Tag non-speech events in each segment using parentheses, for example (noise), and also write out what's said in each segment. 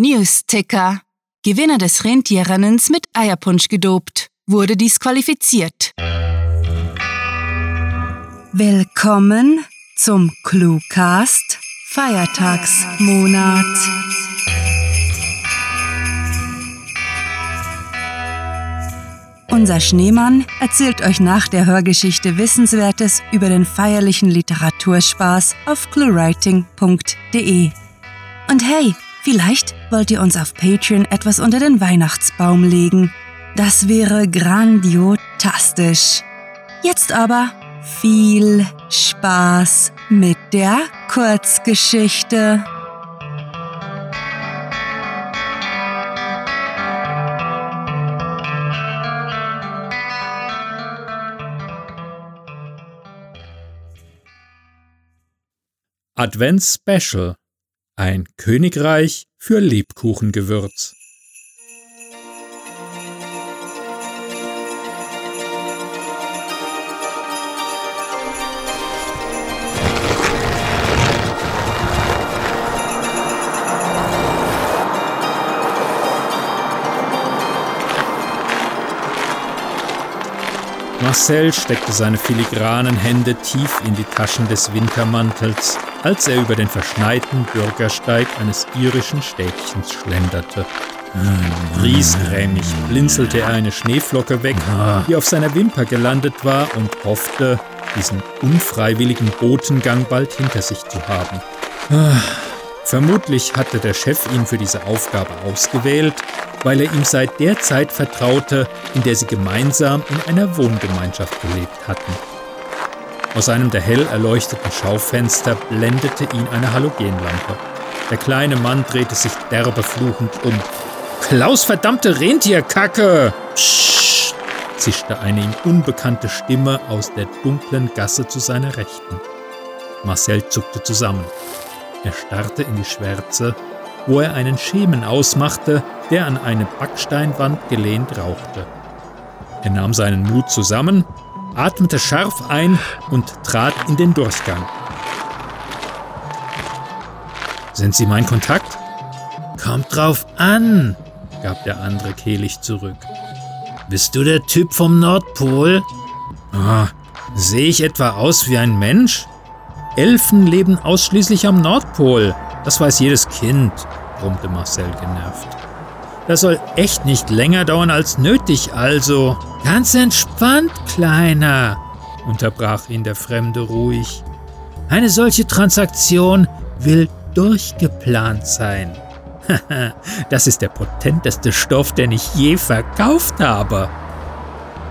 News-Ticker. Gewinner des Rentierrennens mit Eierpunsch gedopt. Wurde disqualifiziert. Willkommen zum Cluecast Feiertagsmonat. Unser Schneemann erzählt euch nach der Hörgeschichte Wissenswertes über den feierlichen Literaturspaß auf cluewriting.de. Und hey, vielleicht wollt ihr uns auf Patreon etwas unter den Weihnachtsbaum legen. Das wäre grandiotastisch. Jetzt aber viel Spaß mit der Kurzgeschichte. Advents Special Ein Königreich für Lebkuchengewürz. Marcel steckte seine filigranen Hände tief in die Taschen des Wintermantels, als er über den verschneiten Bürgersteig eines irischen Städtchens schlenderte. Griesgrämig blinzelte er eine Schneeflocke weg, die auf seiner Wimper gelandet war und hoffte, diesen unfreiwilligen Botengang bald hinter sich zu haben. Vermutlich hatte der Chef ihn für diese Aufgabe ausgewählt, weil er ihm seit der Zeit vertraute, in der sie gemeinsam in einer Wohngemeinschaft gelebt hatten. Aus einem der hell erleuchteten Schaufenster blendete ihn eine Halogenlampe. Der kleine Mann drehte sich derbe fluchend um. Klaus, verdammte Rentierkacke! Psst, zischte eine ihm unbekannte Stimme aus der dunklen Gasse zu seiner Rechten. Marcel zuckte zusammen. Er starrte in die Schwärze, wo er einen Schemen ausmachte, der an eine Backsteinwand gelehnt rauchte. Er nahm seinen Mut zusammen, atmete scharf ein und trat in den Durchgang. Sind Sie mein Kontakt? Kommt drauf an, gab der andere kehlig zurück. Bist du der Typ vom Nordpol? Ah, sehe ich etwa aus wie ein Mensch? Elfen leben ausschließlich am Nordpol. Das weiß jedes Kind, brummte Marcel genervt. Das soll echt nicht länger dauern als nötig, also. Ganz entspannt, Kleiner, unterbrach ihn der Fremde ruhig. Eine solche Transaktion will durchgeplant sein. (laughs) das ist der potenteste Stoff, den ich je verkauft habe.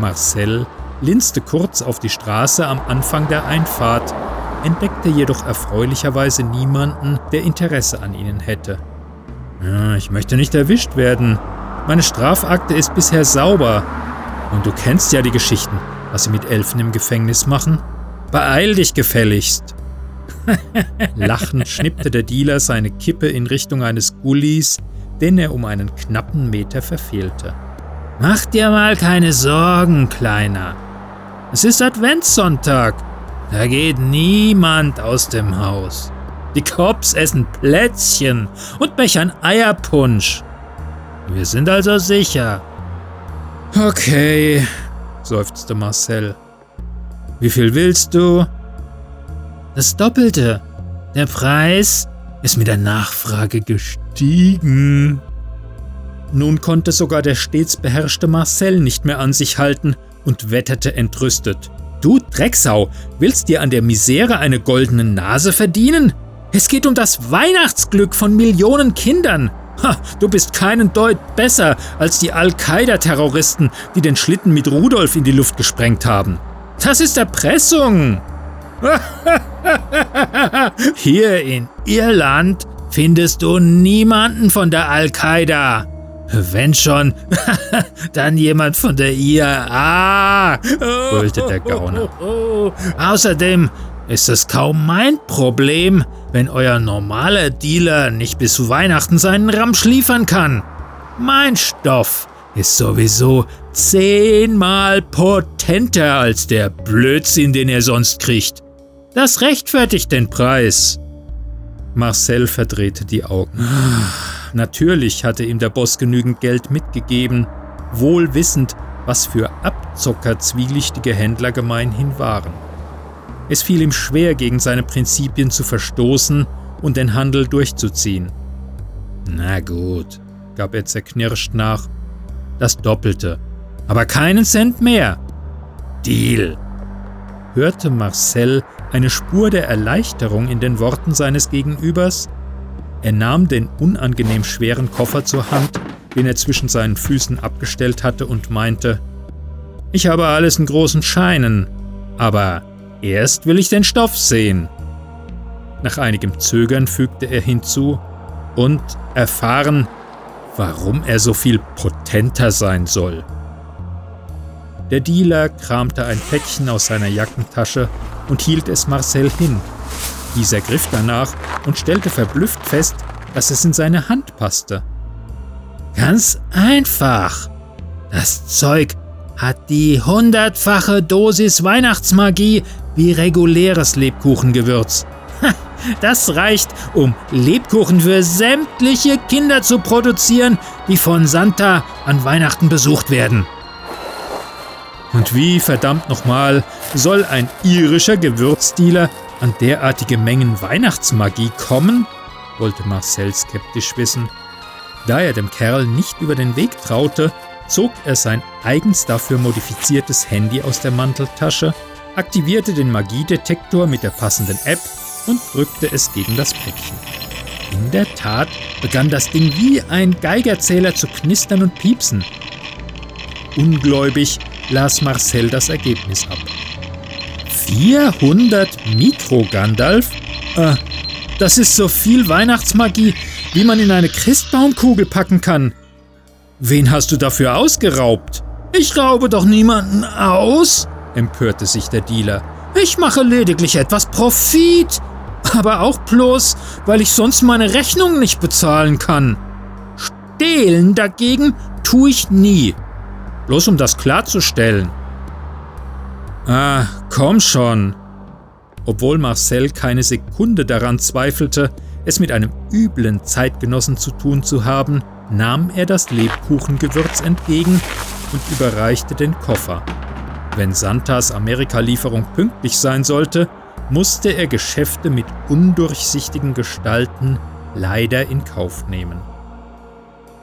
Marcel linste kurz auf die Straße am Anfang der Einfahrt entdeckte jedoch erfreulicherweise niemanden, der Interesse an ihnen hätte. Ja, ich möchte nicht erwischt werden. Meine Strafakte ist bisher sauber. Und du kennst ja die Geschichten, was sie mit Elfen im Gefängnis machen. Beeil dich gefälligst. (laughs) Lachend schnippte der Dealer seine Kippe in Richtung eines Gullis, den er um einen knappen Meter verfehlte. Mach dir mal keine Sorgen, Kleiner. Es ist Adventssonntag da geht niemand aus dem Haus. Die Cops essen Plätzchen und bechern Eierpunsch. Wir sind also sicher. Okay, seufzte Marcel. Wie viel willst du? Das Doppelte. Der Preis ist mit der Nachfrage gestiegen. Nun konnte sogar der stets beherrschte Marcel nicht mehr an sich halten und wetterte entrüstet. Du Drecksau, willst dir an der Misere eine goldene Nase verdienen? Es geht um das Weihnachtsglück von Millionen Kindern. Ha, du bist keinen Deut besser als die Al-Qaida-Terroristen, die den Schlitten mit Rudolf in die Luft gesprengt haben. Das ist Erpressung. (laughs) Hier in Irland findest du niemanden von der Al-Qaida. Wenn schon, (laughs) dann jemand von der IAA, brüllte der Gauner. Außerdem ist es kaum mein Problem, wenn euer normaler Dealer nicht bis Weihnachten seinen Ramsch liefern kann. Mein Stoff ist sowieso zehnmal potenter als der Blödsinn, den er sonst kriegt. Das rechtfertigt den Preis. Marcel verdrehte die Augen. Natürlich hatte ihm der Boss genügend Geld mitgegeben, wohl wissend, was für Abzocker zwielichtige Händler gemeinhin waren. Es fiel ihm schwer, gegen seine Prinzipien zu verstoßen und den Handel durchzuziehen. Na gut, gab er zerknirscht nach. Das Doppelte. Aber keinen Cent mehr. Deal. Hörte Marcel eine Spur der Erleichterung in den Worten seines Gegenübers? Er nahm den unangenehm schweren Koffer zur Hand, den er zwischen seinen Füßen abgestellt hatte, und meinte, ich habe alles in großen Scheinen, aber Erst will ich den Stoff sehen. Nach einigem Zögern fügte er hinzu und erfahren, warum er so viel potenter sein soll. Der Dealer kramte ein Päckchen aus seiner Jackentasche und hielt es Marcel hin. Dieser griff danach und stellte verblüfft fest, dass es in seine Hand passte. Ganz einfach. Das Zeug hat die hundertfache Dosis Weihnachtsmagie wie reguläres Lebkuchengewürz. Das reicht, um Lebkuchen für sämtliche Kinder zu produzieren, die von Santa an Weihnachten besucht werden. Und wie verdammt nochmal soll ein irischer Gewürzdealer an derartige Mengen Weihnachtsmagie kommen? wollte Marcel skeptisch wissen. Da er dem Kerl nicht über den Weg traute, zog er sein eigens dafür modifiziertes Handy aus der Manteltasche aktivierte den Magiedetektor mit der passenden App und drückte es gegen das Päckchen. In der Tat begann das Ding wie ein Geigerzähler zu knistern und piepsen. Ungläubig las Marcel das Ergebnis ab. 400 Mikro-Gandalf? Äh, das ist so viel Weihnachtsmagie, wie man in eine Christbaumkugel packen kann. Wen hast du dafür ausgeraubt? Ich raube doch niemanden aus, empörte sich der Dealer. Ich mache lediglich etwas Profit, aber auch bloß, weil ich sonst meine Rechnung nicht bezahlen kann. Stehlen dagegen tue ich nie. Bloß um das klarzustellen. Ah, komm schon. Obwohl Marcel keine Sekunde daran zweifelte, es mit einem üblen Zeitgenossen zu tun zu haben, nahm er das Lebkuchengewürz entgegen und überreichte den Koffer. Wenn Santas Amerikalieferung pünktlich sein sollte, musste er Geschäfte mit undurchsichtigen Gestalten leider in Kauf nehmen.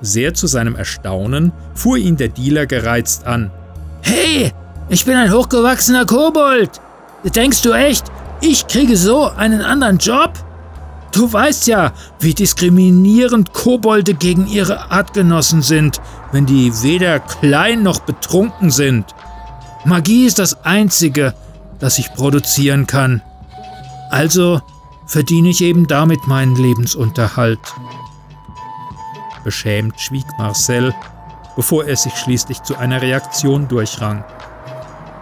Sehr zu seinem Erstaunen fuhr ihn der Dealer gereizt an. Hey, ich bin ein hochgewachsener Kobold! Denkst du echt, ich kriege so einen anderen Job? Du weißt ja, wie diskriminierend Kobolde gegen ihre Artgenossen sind, wenn die weder klein noch betrunken sind. Magie ist das Einzige, das ich produzieren kann. Also verdiene ich eben damit meinen Lebensunterhalt. Beschämt schwieg Marcel, bevor er sich schließlich zu einer Reaktion durchrang.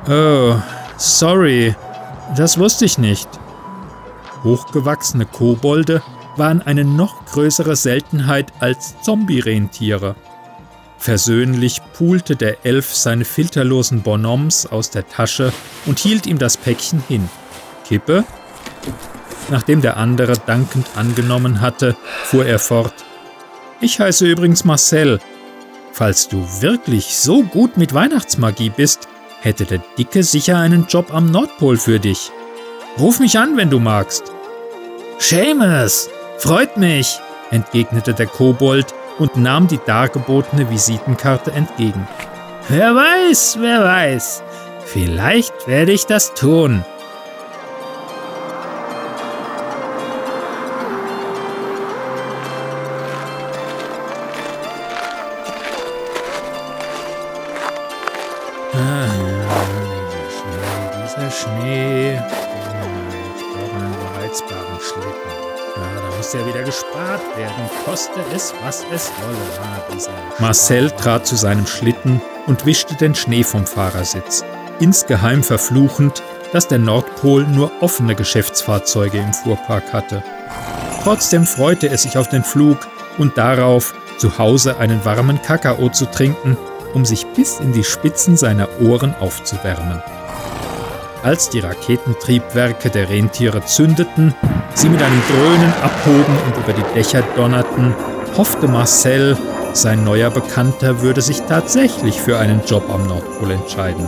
Oh, sorry, das wusste ich nicht. Hochgewachsene Kobolde waren eine noch größere Seltenheit als Zombie-Rentiere. Versöhnlich pulte der Elf seine filterlosen Bonhommes aus der Tasche und hielt ihm das Päckchen hin. Kippe? Nachdem der andere dankend angenommen hatte, fuhr er fort. Ich heiße übrigens Marcel. Falls du wirklich so gut mit Weihnachtsmagie bist, hätte der Dicke sicher einen Job am Nordpol für dich. Ruf mich an, wenn du magst. Seamus, freut mich, entgegnete der Kobold und nahm die dargebotene Visitenkarte entgegen. Wer weiß, wer weiß. Vielleicht werde ich das tun. Koste es, was es wolle. Marcel trat zu seinem Schlitten und wischte den Schnee vom Fahrersitz, insgeheim verfluchend, dass der Nordpol nur offene Geschäftsfahrzeuge im Fuhrpark hatte. Trotzdem freute er sich auf den Flug und darauf, zu Hause einen warmen Kakao zu trinken, um sich bis in die Spitzen seiner Ohren aufzuwärmen. Als die Raketentriebwerke der Rentiere zündeten, sie mit einem Dröhnen abhoben und über die Dächer donnerten, hoffte Marcel, sein neuer Bekannter würde sich tatsächlich für einen Job am Nordpol entscheiden.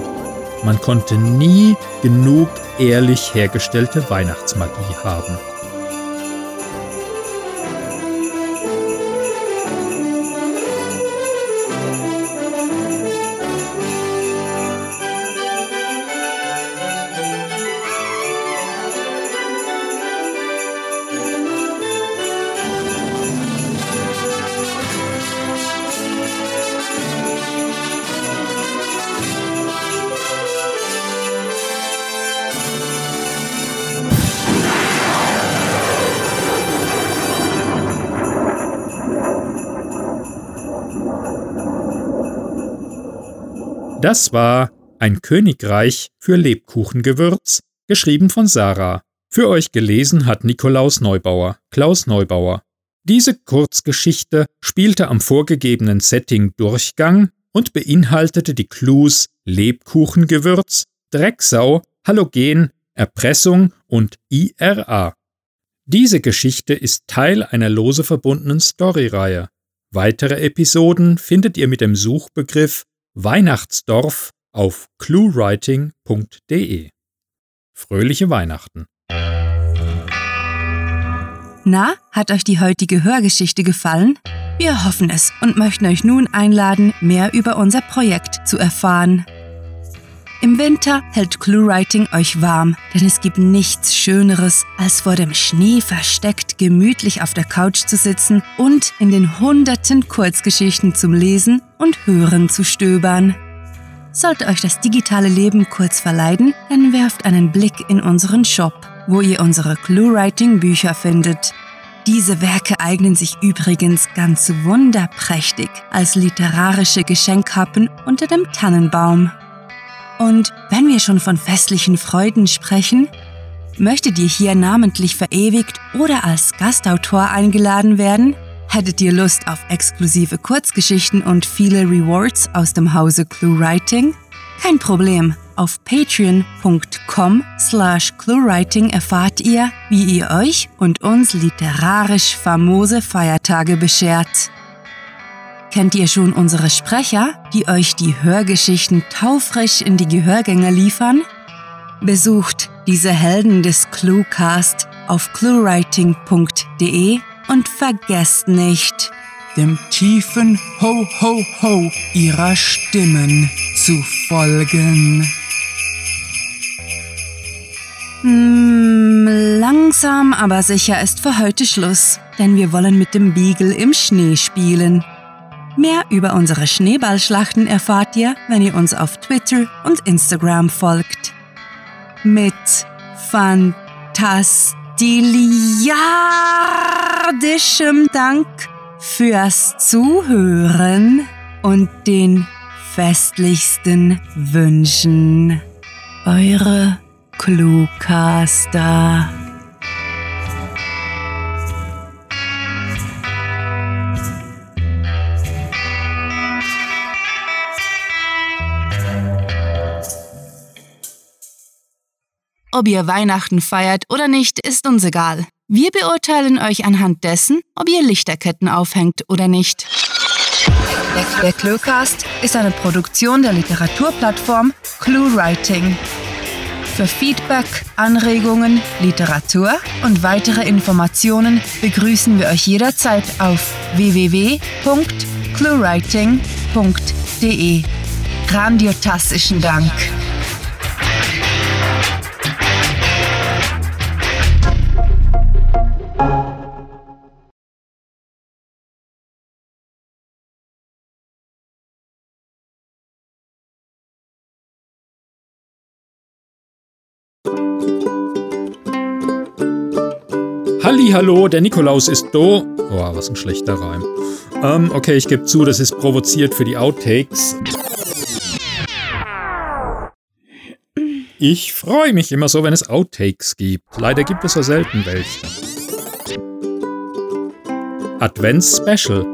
Man konnte nie genug ehrlich hergestellte Weihnachtsmagie haben. Das war Ein Königreich für Lebkuchengewürz, geschrieben von Sarah. Für euch gelesen hat Nikolaus Neubauer, Klaus Neubauer. Diese Kurzgeschichte spielte am vorgegebenen Setting Durchgang und beinhaltete die Clues Lebkuchengewürz, Drecksau, Halogen, Erpressung und IRA. Diese Geschichte ist Teil einer lose verbundenen Storyreihe. Weitere Episoden findet ihr mit dem Suchbegriff Weihnachtsdorf auf cluewriting.de. Fröhliche Weihnachten. Na, hat euch die heutige Hörgeschichte gefallen? Wir hoffen es und möchten euch nun einladen, mehr über unser Projekt zu erfahren. Im Winter hält ClueWriting euch warm, denn es gibt nichts Schöneres, als vor dem Schnee versteckt gemütlich auf der Couch zu sitzen und in den hunderten Kurzgeschichten zum Lesen und Hören zu stöbern. Sollte euch das digitale Leben kurz verleiden, dann werft einen Blick in unseren Shop, wo ihr unsere ClueWriting-Bücher findet. Diese Werke eignen sich übrigens ganz wunderprächtig als literarische Geschenkhappen unter dem Tannenbaum. Und wenn wir schon von festlichen Freuden sprechen, möchtet ihr hier namentlich verewigt oder als Gastautor eingeladen werden? Hättet ihr Lust auf exklusive Kurzgeschichten und viele Rewards aus dem Hause ClueWriting? Kein Problem. Auf patreon.com slash cluewriting erfahrt ihr, wie ihr euch und uns literarisch famose Feiertage beschert. Kennt ihr schon unsere Sprecher, die euch die Hörgeschichten taufrisch in die Gehörgänge liefern? Besucht diese Helden des Cluecast auf cluewriting.de und vergesst nicht, dem tiefen Ho Ho Ho ihrer Stimmen zu folgen. Hm, langsam aber sicher ist für heute Schluss, denn wir wollen mit dem Beagle im Schnee spielen. Mehr über unsere Schneeballschlachten erfahrt ihr, wenn ihr uns auf Twitter und Instagram folgt. Mit fantastiliardischem Dank fürs Zuhören und den festlichsten Wünschen. Eure Cluecaster. Ob ihr Weihnachten feiert oder nicht, ist uns egal. Wir beurteilen euch anhand dessen, ob ihr Lichterketten aufhängt oder nicht. Der Cluecast ist eine Produktion der Literaturplattform ClueWriting. Für Feedback, Anregungen, Literatur und weitere Informationen begrüßen wir euch jederzeit auf www.cluewriting.de. Grandiotastischen Dank. Hallo, der Nikolaus ist do. Oh, was ein schlechter Reim. Ähm, okay, ich gebe zu, das ist provoziert für die Outtakes. Ich freue mich immer so, wenn es Outtakes gibt. Leider gibt es so selten welche. Advents-Special.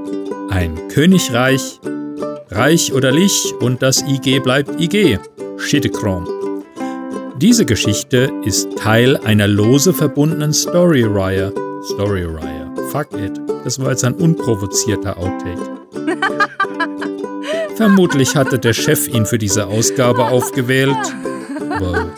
Ein Königreich. Reich oder Lich und das IG bleibt IG. Schittechrome. Diese Geschichte ist Teil einer lose verbundenen Story-Reihe Story-Reihe fuck it. Das war jetzt ein unprovozierter Outtake. (laughs) Vermutlich hatte der Chef ihn für diese Ausgabe aufgewählt. Aber